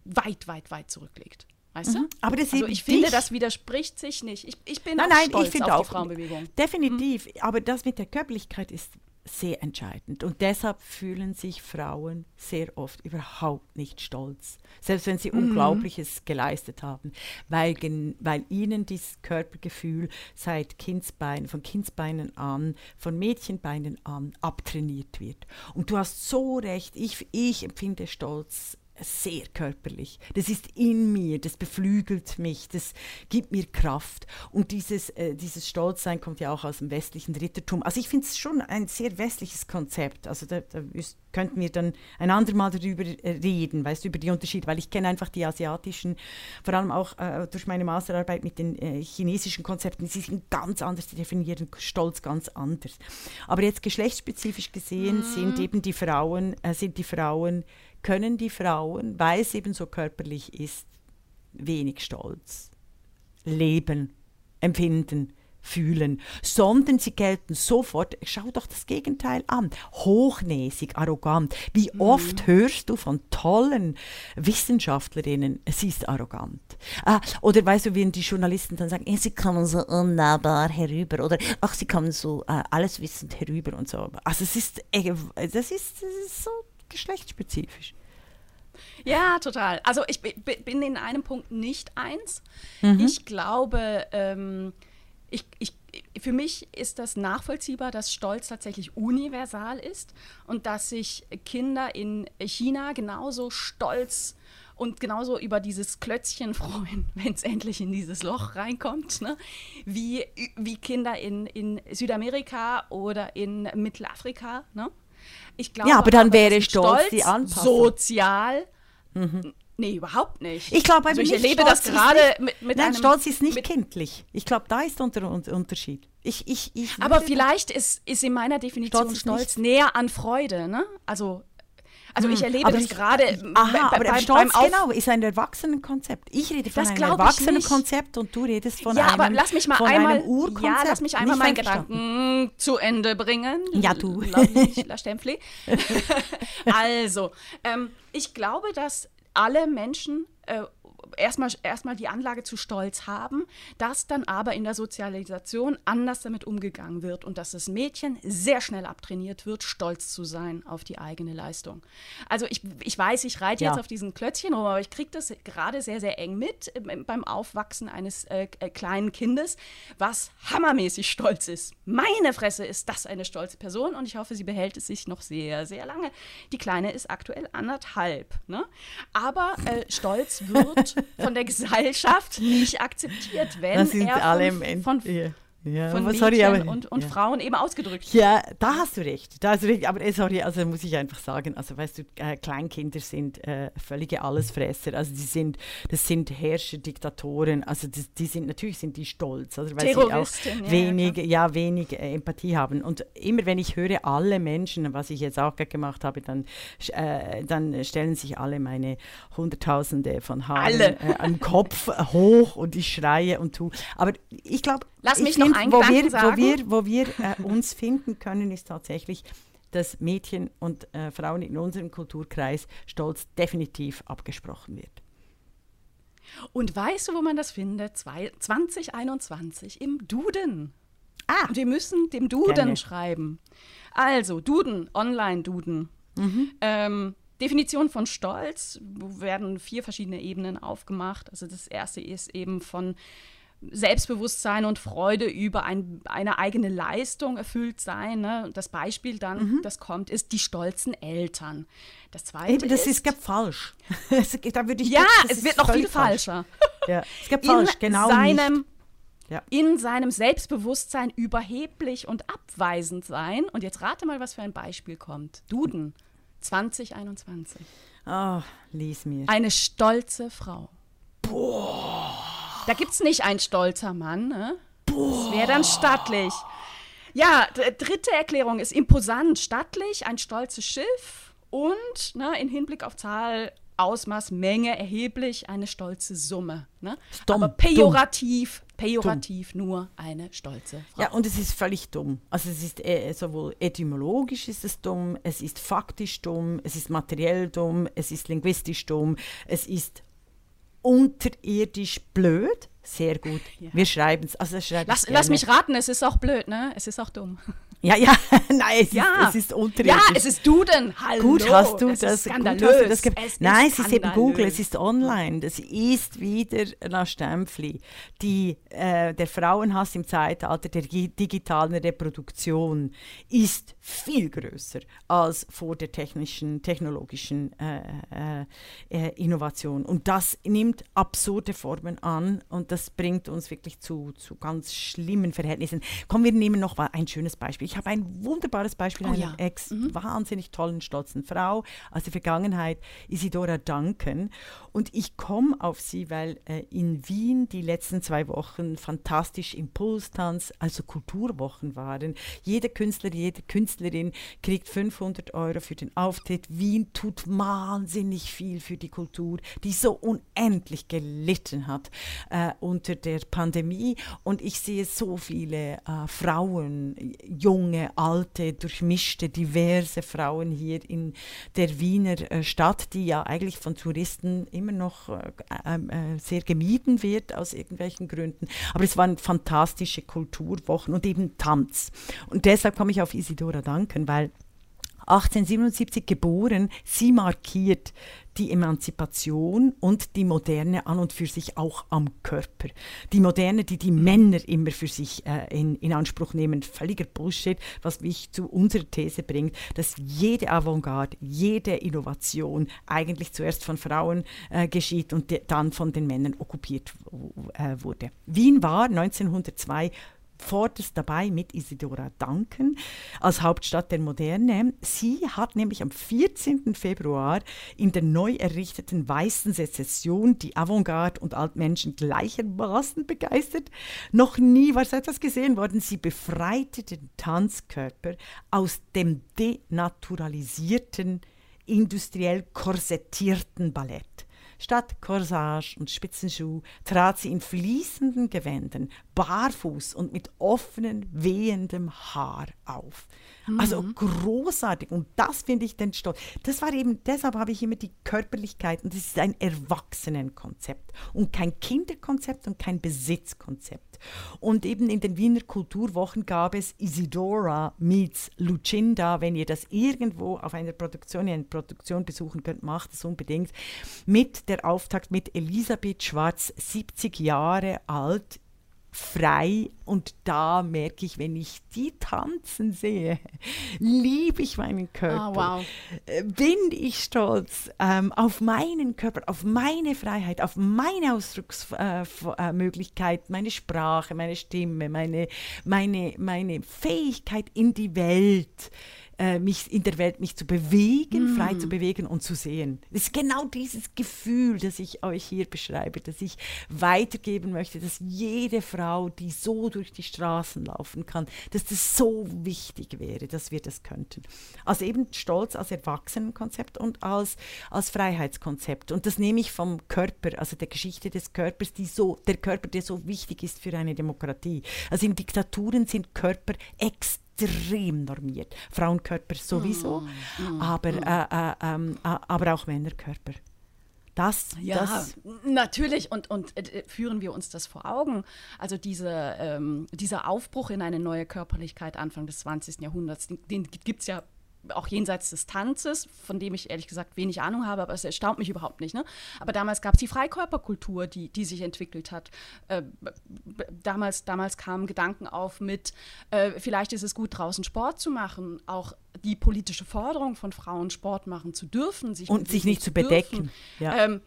weit, weit, weit zurückliegt. Weißt du? Mhm. Aber das also ich finde, das widerspricht sich nicht. Ich, ich bin nein, auch nein, stolz ich auf auch, die Frauenbewegung. Definitiv. Mhm. Aber das mit der Körperlichkeit ist sehr entscheidend. Und deshalb fühlen sich Frauen sehr oft überhaupt nicht stolz, selbst wenn sie mhm. Unglaubliches geleistet haben, weil, weil ihnen dieses Körpergefühl seit Kindsbeinen, von Kindsbeinen an, von Mädchenbeinen an abtrainiert wird. Und du hast so recht, ich, ich empfinde Stolz sehr körperlich. Das ist in mir, das beflügelt mich, das gibt mir Kraft. Und dieses, äh, dieses Stolzsein kommt ja auch aus dem westlichen Rittertum. Also ich finde es schon ein sehr westliches Konzept. Also da, da ist, könnten wir dann ein andermal darüber äh, reden, weißt du, über die Unterschiede, weil ich kenne einfach die asiatischen, vor allem auch äh, durch meine Masterarbeit mit den äh, chinesischen Konzepten, sie sind ganz anders, die definieren Stolz ganz anders. Aber jetzt geschlechtsspezifisch gesehen mhm. sind eben die Frauen, äh, sind die Frauen können die Frauen, weil es eben so körperlich ist, wenig Stolz leben, empfinden, fühlen, sondern sie gelten sofort, schau doch das Gegenteil an, hochnäsig, arrogant. Wie mhm. oft hörst du von tollen Wissenschaftlerinnen, sie ist arrogant. Ah, oder weißt du, wenn die Journalisten dann sagen, sie kommen so unnahbar herüber oder ach, sie kommen so äh, alles wissend herüber und so. Also es ist, äh, das ist, das ist so geschlechtsspezifisch. Ja, total. Also ich bin in einem Punkt nicht eins. Mhm. Ich glaube, ähm, ich, ich, für mich ist das nachvollziehbar, dass Stolz tatsächlich universal ist und dass sich Kinder in China genauso stolz und genauso über dieses Klötzchen freuen, wenn es endlich in dieses Loch reinkommt, ne? wie, wie Kinder in, in Südamerika oder in Mittelafrika. Ne? Ich glaube, ja, aber dann wäre Stolz, Stolz die Anpassung. sozial. Mhm. Nee, überhaupt nicht. Ich glaube also ich erlebe Stolz das gerade mit, mit Nein, einem, Stolz ist nicht kindlich. Ich glaube, da ist der Unterschied. Ich, ich, ich Aber vielleicht ist, ist in meiner Definition Stolz, Stolz näher an Freude. Ne? Also also ich hm, erlebe aber das gerade aha, aber beim, Stolz beim genau ist ein Erwachsenenkonzept. Ich rede von das einem Erwachsenenkonzept und du redest von ja, einem Ja, aber lass mich mal einmal Ja, lass mich einmal meinen Gedanken zu Ende bringen. Ja, du. La Stempfli. also, ähm, ich glaube, dass alle Menschen äh, erstmal, erstmal die Anlage zu Stolz haben, dass dann aber in der Sozialisation anders damit umgegangen wird und dass das Mädchen sehr schnell abtrainiert wird, stolz zu sein auf die eigene Leistung. Also ich, ich weiß, ich reite ja. jetzt auf diesen Klötzchen rum, aber ich kriege das gerade sehr, sehr eng mit beim Aufwachsen eines äh, äh, kleinen Kindes, was hammermäßig stolz ist. Meine Fresse ist das eine stolze Person und ich hoffe, sie behält es sich noch sehr, sehr lange. Die Kleine ist aktuell anderthalb. Ne? Aber äh, stolz wird von der Gesellschaft nicht akzeptiert, wenn das sind er alle von, von, ja, von Mädchen sorry, aber, und, und ja. Frauen eben ausgedrückt. Ja, da hast du recht. Da hast du recht. Aber äh, sorry, also muss ich einfach sagen, also weißt du, äh, Kleinkinder sind äh, völlige Allesfresser. Also die sind, das sind Herrscher, Diktatoren. Also die, die sind natürlich sind die stolz, also weil sie auch ja, wenig, ja, wenig äh, Empathie haben. Und immer wenn ich höre, alle Menschen, was ich jetzt auch gemacht habe, dann, äh, dann stellen sich alle meine Hunderttausende von Haaren äh, am Kopf hoch und ich schreie und tu. Aber ich glaube, Lass mich noch einen wo wir, sagen. Wo wir, wo wir äh, uns finden können, ist tatsächlich, dass Mädchen und äh, Frauen in unserem Kulturkreis Stolz definitiv abgesprochen wird. Und weißt du, wo man das findet? Zwei, 2021 im Duden. Ah. wir müssen dem Duden Gerne. schreiben. Also, Duden, Online-Duden. Mhm. Ähm, Definition von Stolz werden vier verschiedene Ebenen aufgemacht. Also das erste ist eben von Selbstbewusstsein und Freude über ein, eine eigene Leistung erfüllt sein. Ne? Das Beispiel dann, mhm. das kommt, ist die stolzen Eltern. Das zweite Eben, das ist, ist falsch. da würde ich ja, es wird noch viel falsch. falscher. ja, es gibt falsch, genau seinem, ja. In seinem Selbstbewusstsein überheblich und abweisend sein. Und jetzt rate mal, was für ein Beispiel kommt. Duden 2021. Oh, ah, lies mir. Eine stolze Frau. Boah. Da gibt es nicht ein stolzer Mann. Ne? Das wäre dann stattlich. Ja, dritte Erklärung ist imposant, stattlich, ein stolzes Schiff und ne, in Hinblick auf Zahl, Ausmaß, Menge erheblich eine stolze Summe. Ne? Dumm, Aber pejorativ, dumm. pejorativ dumm. nur eine stolze Frau. Ja, und es ist völlig dumm. Also es ist äh, sowohl etymologisch ist es dumm, es ist faktisch dumm, es ist materiell dumm, es ist linguistisch dumm, es ist unterirdisch blöd. Sehr gut. Ja. Wir schreiben es. Also lass, lass mich raten, es ist auch blöd, ne? Es ist auch dumm. Ja, ja, nein, es, ja. Ist, es ist unterirdisch. Ja, es ist Duden. Hallo. Gut hast du es das. Gut hast du das es nein, es ist eben Google, es ist online. Das ist wieder La Stempfli. Die, äh, der Frauenhass im Zeitalter der digitalen Reproduktion ist viel größer als vor der technischen, technologischen äh, äh, Innovation. Und das nimmt absurde Formen an und das bringt uns wirklich zu, zu ganz schlimmen Verhältnissen. Kommen wir nehmen noch mal ein schönes Beispiel. Ich habe ein wunderbares Beispiel oh, einer ja. ex mhm. wahnsinnig tollen, stolzen Frau aus der Vergangenheit, Isidora Duncan. Und ich komme auf sie, weil äh, in Wien die letzten zwei Wochen fantastisch Impulstanz, also Kulturwochen waren. Jeder Künstler, jede Künstlerin kriegt 500 Euro für den Auftritt. Wien tut wahnsinnig viel für die Kultur, die so unendlich gelitten hat äh, unter der Pandemie. Und ich sehe so viele äh, Frauen, junge junge, alte, durchmischte, diverse Frauen hier in der Wiener äh, Stadt, die ja eigentlich von Touristen immer noch äh, ähm, äh, sehr gemieden wird aus irgendwelchen Gründen. Aber es waren fantastische Kulturwochen und eben Tanz. Und deshalb komme ich auf Isidora danken, weil 1877 geboren. Sie markiert die Emanzipation und die Moderne an und für sich auch am Körper. Die Moderne, die die Männer immer für sich äh, in, in Anspruch nehmen, völliger Bullshit, was mich zu unserer These bringt, dass jede Avantgarde, jede Innovation eigentlich zuerst von Frauen äh, geschieht und dann von den Männern okkupiert äh, wurde. Wien war 1902 vorderst dabei mit Isidora Duncan als Hauptstadt der Moderne. Sie hat nämlich am 14. Februar in der neu errichteten Weißen Sezession die Avantgarde und Altmenschen gleichermaßen begeistert. Noch nie war so etwas gesehen worden. Sie befreite den Tanzkörper aus dem denaturalisierten, industriell korsettierten Ballett. Statt Corsage und Spitzenschuh trat sie in fließenden Gewändern, barfuß und mit offenen, wehendem Haar auf. Also mhm. großartig. Und das finde ich den Stolz. Das war eben, deshalb habe ich immer die Körperlichkeit. Und das ist ein Erwachsenenkonzept und kein Kinderkonzept und kein Besitzkonzept. Und eben in den Wiener Kulturwochen gab es Isidora meets Lucinda. Wenn ihr das irgendwo auf einer Produktion, eine Produktion besuchen könnt, macht es unbedingt. Mit der Auftakt mit Elisabeth Schwarz, 70 Jahre alt, frei und da merke ich, wenn ich die tanzen sehe, liebe ich meinen Körper. Oh, wow. Äh, bin ich stolz ähm, auf meinen Körper, auf meine Freiheit, auf meine Ausdrucksmöglichkeit, äh, meine Sprache, meine Stimme, meine, meine, meine Fähigkeit in die Welt äh, mich in der Welt mich zu bewegen, mm. frei zu bewegen und zu sehen. Es ist genau dieses Gefühl, das ich euch hier beschreibe, das ich weitergeben möchte, dass jede Frau, die so durch die Straßen laufen kann, dass das so wichtig wäre, dass wir das könnten. Also eben Stolz als Erwachsenenkonzept und als, als Freiheitskonzept. Und das nehme ich vom Körper, also der Geschichte des Körpers, die so, der Körper, der so wichtig ist für eine Demokratie. Also in Diktaturen sind Körper extrem extrem normiert. Frauenkörper sowieso, mm, mm, aber, mm. Äh, äh, ähm, äh, aber auch Männerkörper. Das, ja, das natürlich. Und, und äh, führen wir uns das vor Augen. Also diese, ähm, dieser Aufbruch in eine neue Körperlichkeit Anfang des 20. Jahrhunderts, den, den gibt es ja auch jenseits des Tanzes, von dem ich ehrlich gesagt wenig Ahnung habe, aber es erstaunt mich überhaupt nicht. Ne? Aber damals gab es die Freikörperkultur, die, die sich entwickelt hat. Äh, damals, damals kamen Gedanken auf mit, äh, vielleicht ist es gut, draußen Sport zu machen, auch die politische Forderung von Frauen, Sport machen zu dürfen. Sich Und sich nicht zu bedecken. Ja. Ähm, äh,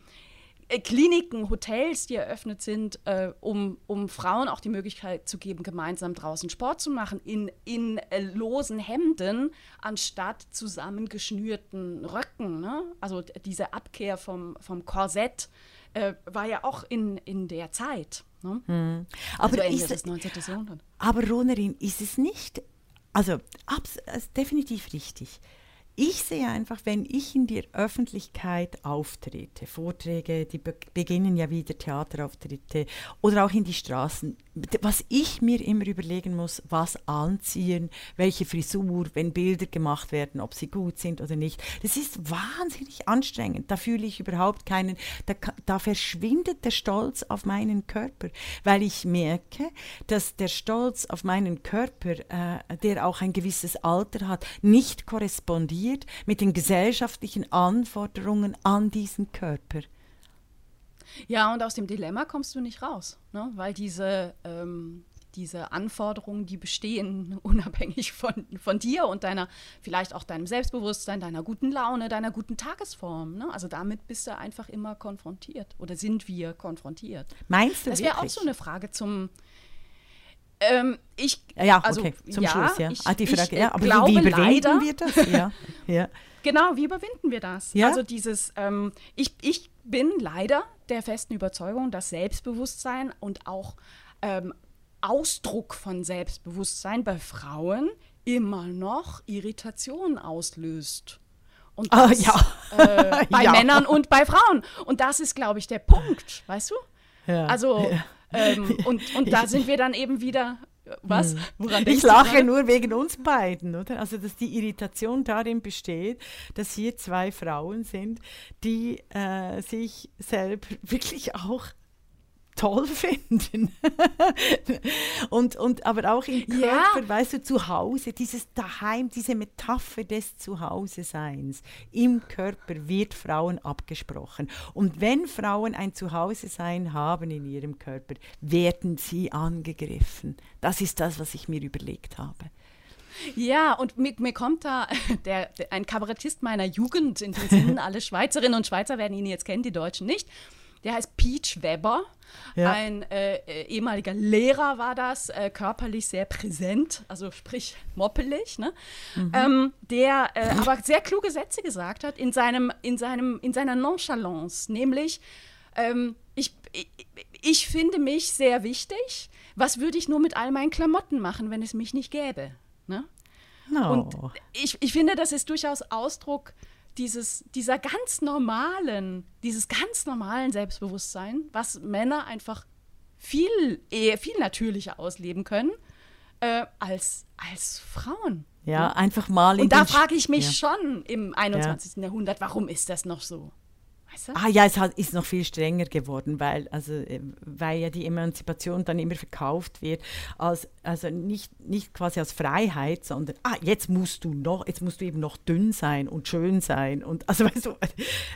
Kliniken, Hotels, die eröffnet sind, äh, um, um Frauen auch die Möglichkeit zu geben, gemeinsam draußen Sport zu machen, in, in äh, losen Hemden, anstatt zusammengeschnürten Röcken. Ne? Also diese Abkehr vom, vom Korsett äh, war ja auch in, in der Zeit. Ne? Hm. Aber also ist, das 19. Jahrhundert. Aber Ronerin, ist es nicht, also abs, definitiv richtig, ich sehe einfach, wenn ich in der Öffentlichkeit auftrete, Vorträge, die be beginnen ja wieder Theaterauftritte oder auch in die Straßen, was ich mir immer überlegen muss, was anziehen, welche Frisur, wenn Bilder gemacht werden, ob sie gut sind oder nicht, das ist wahnsinnig anstrengend. Da fühle ich überhaupt keinen, da, da verschwindet der Stolz auf meinen Körper, weil ich merke, dass der Stolz auf meinen Körper, äh, der auch ein gewisses Alter hat, nicht korrespondiert korrespondiert mit den gesellschaftlichen Anforderungen an diesen Körper. Ja, und aus dem Dilemma kommst du nicht raus, ne? weil diese, ähm, diese Anforderungen, die bestehen, unabhängig von, von dir und deiner, vielleicht auch deinem Selbstbewusstsein, deiner guten Laune, deiner guten Tagesform. Ne? Also damit bist du einfach immer konfrontiert oder sind wir konfrontiert. Meinst du Das wäre auch so eine Frage zum, ähm, ich, ja, also, okay, zum ja, Schluss, ja. Ich, ah, die Frage, ich, ja, aber glaube, wie überwinden leider, wir das? Ja, ja. Genau, wie überwinden wir das? Ja? Also dieses, ähm, ich, ich bin leider der festen Überzeugung, dass Selbstbewusstsein und auch ähm, Ausdruck von Selbstbewusstsein bei Frauen immer noch Irritation auslöst. Und ah, das, ah, ja. äh, bei ja. Männern und bei Frauen. Und das ist, glaube ich, der Punkt, weißt du? Ja. Also ähm, und, und da sind wir dann eben wieder was? Hm. Woran ich lache nur wegen uns beiden, oder? Also, dass die Irritation darin besteht, dass hier zwei Frauen sind, die äh, sich selbst wirklich auch toll finden. und, und aber auch im Körper, ja. weißt du, zu Hause, dieses Daheim, diese Metapher des Zuhause-Seins. Im Körper wird Frauen abgesprochen. Und wenn Frauen ein Zuhause-Sein haben in ihrem Körper, werden sie angegriffen. Das ist das, was ich mir überlegt habe. Ja, und mir, mir kommt da der, der, ein Kabarettist meiner Jugend in den Sinn, alle Schweizerinnen und Schweizer werden ihn jetzt kennen, die Deutschen nicht. Der heißt Peach Weber. Ja. Ein äh, äh, ehemaliger Lehrer war das, äh, körperlich sehr präsent, also sprich moppelig, ne? Mhm. Ähm, der äh, aber sehr kluge Sätze gesagt hat in, seinem, in, seinem, in seiner Nonchalance, nämlich ähm, ich, ich, ich finde mich sehr wichtig. Was würde ich nur mit all meinen Klamotten machen, wenn es mich nicht gäbe? Ne? No. Und ich, ich finde, das ist durchaus Ausdruck dieses, dieser ganz normalen, dieses ganz normalen Selbstbewusstsein, was Männer einfach viel, eher, viel natürlicher ausleben können äh, als, als Frauen. Ja, ne? einfach mal. Und da frage ich mich ja. schon im 21. Ja. Jahrhundert, warum ist das noch so? Weißt du? Ah ja, es hat, ist noch viel strenger geworden, weil, also, äh, weil ja die Emanzipation dann immer verkauft wird, als, also nicht, nicht quasi als Freiheit, sondern ah, jetzt musst du noch, jetzt musst du eben noch dünn sein und schön sein. Und also weißt du,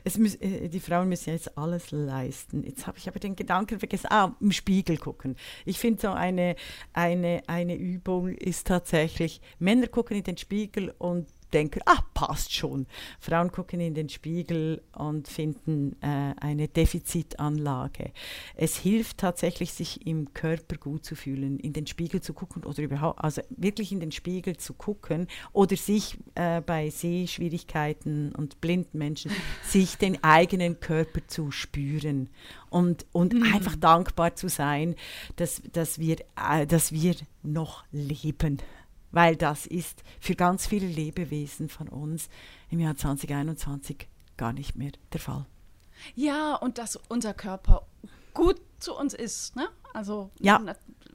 es muss, äh, die Frauen müssen jetzt alles leisten. Jetzt habe ich aber den Gedanken vergessen, ah, im Spiegel gucken. Ich finde so eine, eine, eine Übung ist tatsächlich, Männer gucken in den Spiegel und denken, ah, passt schon. Frauen gucken in den Spiegel und finden äh, eine Defizitanlage. Es hilft tatsächlich, sich im Körper gut zu fühlen, in den Spiegel zu gucken oder überhaupt, also wirklich in den Spiegel zu gucken oder sich äh, bei Sehschwierigkeiten und blinden Menschen, sich den eigenen Körper zu spüren und, und mhm. einfach dankbar zu sein, dass, dass, wir, äh, dass wir noch leben weil das ist für ganz viele Lebewesen von uns im Jahr 2021 gar nicht mehr der Fall. Ja, und dass unser Körper gut zu uns ist, ne? Also, ja.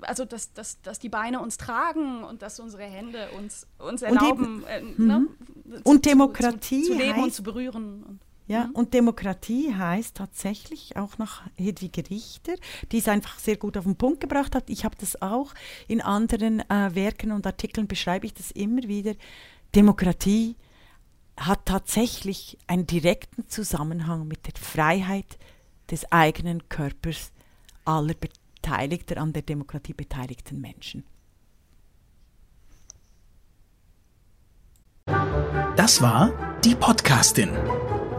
also dass, dass, dass die Beine uns tragen und dass unsere Hände uns, uns erlauben, und, eben, äh, ne? Mhm. und Demokratie zu, zu, leben heißt, und zu berühren. Und ja, mhm. und Demokratie heißt tatsächlich auch nach Hedwig Richter, die es einfach sehr gut auf den Punkt gebracht hat. Ich habe das auch in anderen äh, Werken und Artikeln beschreibe ich das immer wieder. Demokratie hat tatsächlich einen direkten Zusammenhang mit der Freiheit des eigenen Körpers aller beteiligter an der Demokratie beteiligten Menschen. Das war die Podcastin